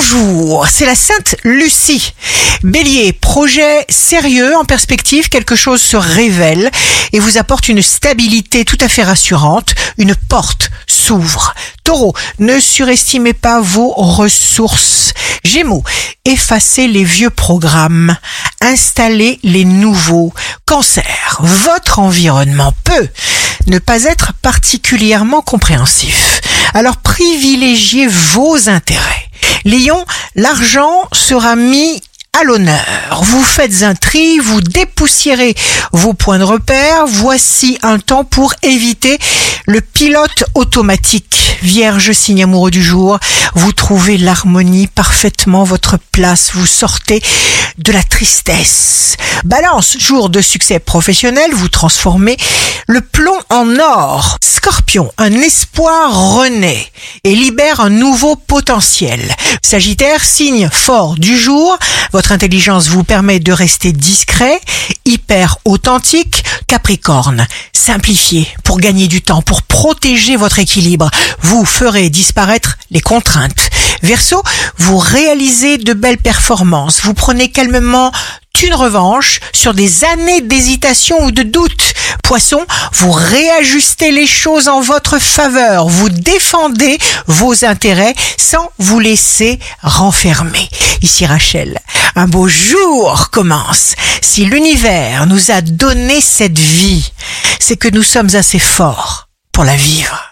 Bonjour, c'est la Sainte Lucie. Bélier, projet sérieux en perspective, quelque chose se révèle et vous apporte une stabilité tout à fait rassurante, une porte s'ouvre. Taureau, ne surestimez pas vos ressources. Gémeaux, effacez les vieux programmes, installez les nouveaux. Cancer, votre environnement peut ne pas être particulièrement compréhensif. Alors privilégiez vos intérêts. Lion, l'argent sera mis à l'honneur. Vous faites un tri, vous dépoussiérez vos points de repère. Voici un temps pour éviter le pilote automatique. Vierge, signe amoureux du jour, vous trouvez l'harmonie parfaitement votre place. Vous sortez de la tristesse. Balance, jour de succès professionnel, vous transformez le plomb en or. Scorpion, un espoir renaît et libère un nouveau potentiel. Sagittaire, signe fort du jour, votre intelligence vous permet de rester discret, hyper authentique. Capricorne, simplifiez pour gagner du temps, pour protéger votre équilibre. Vous ferez disparaître les contraintes. Verseau, vous réalisez de belles performances. Vous prenez calmement une revanche sur des années d'hésitation ou de doute. Poisson, vous réajustez les choses en votre faveur, vous défendez vos intérêts sans vous laisser renfermer. Ici Rachel, un beau jour commence. Si l'univers nous a donné cette vie, c'est que nous sommes assez forts pour la vivre.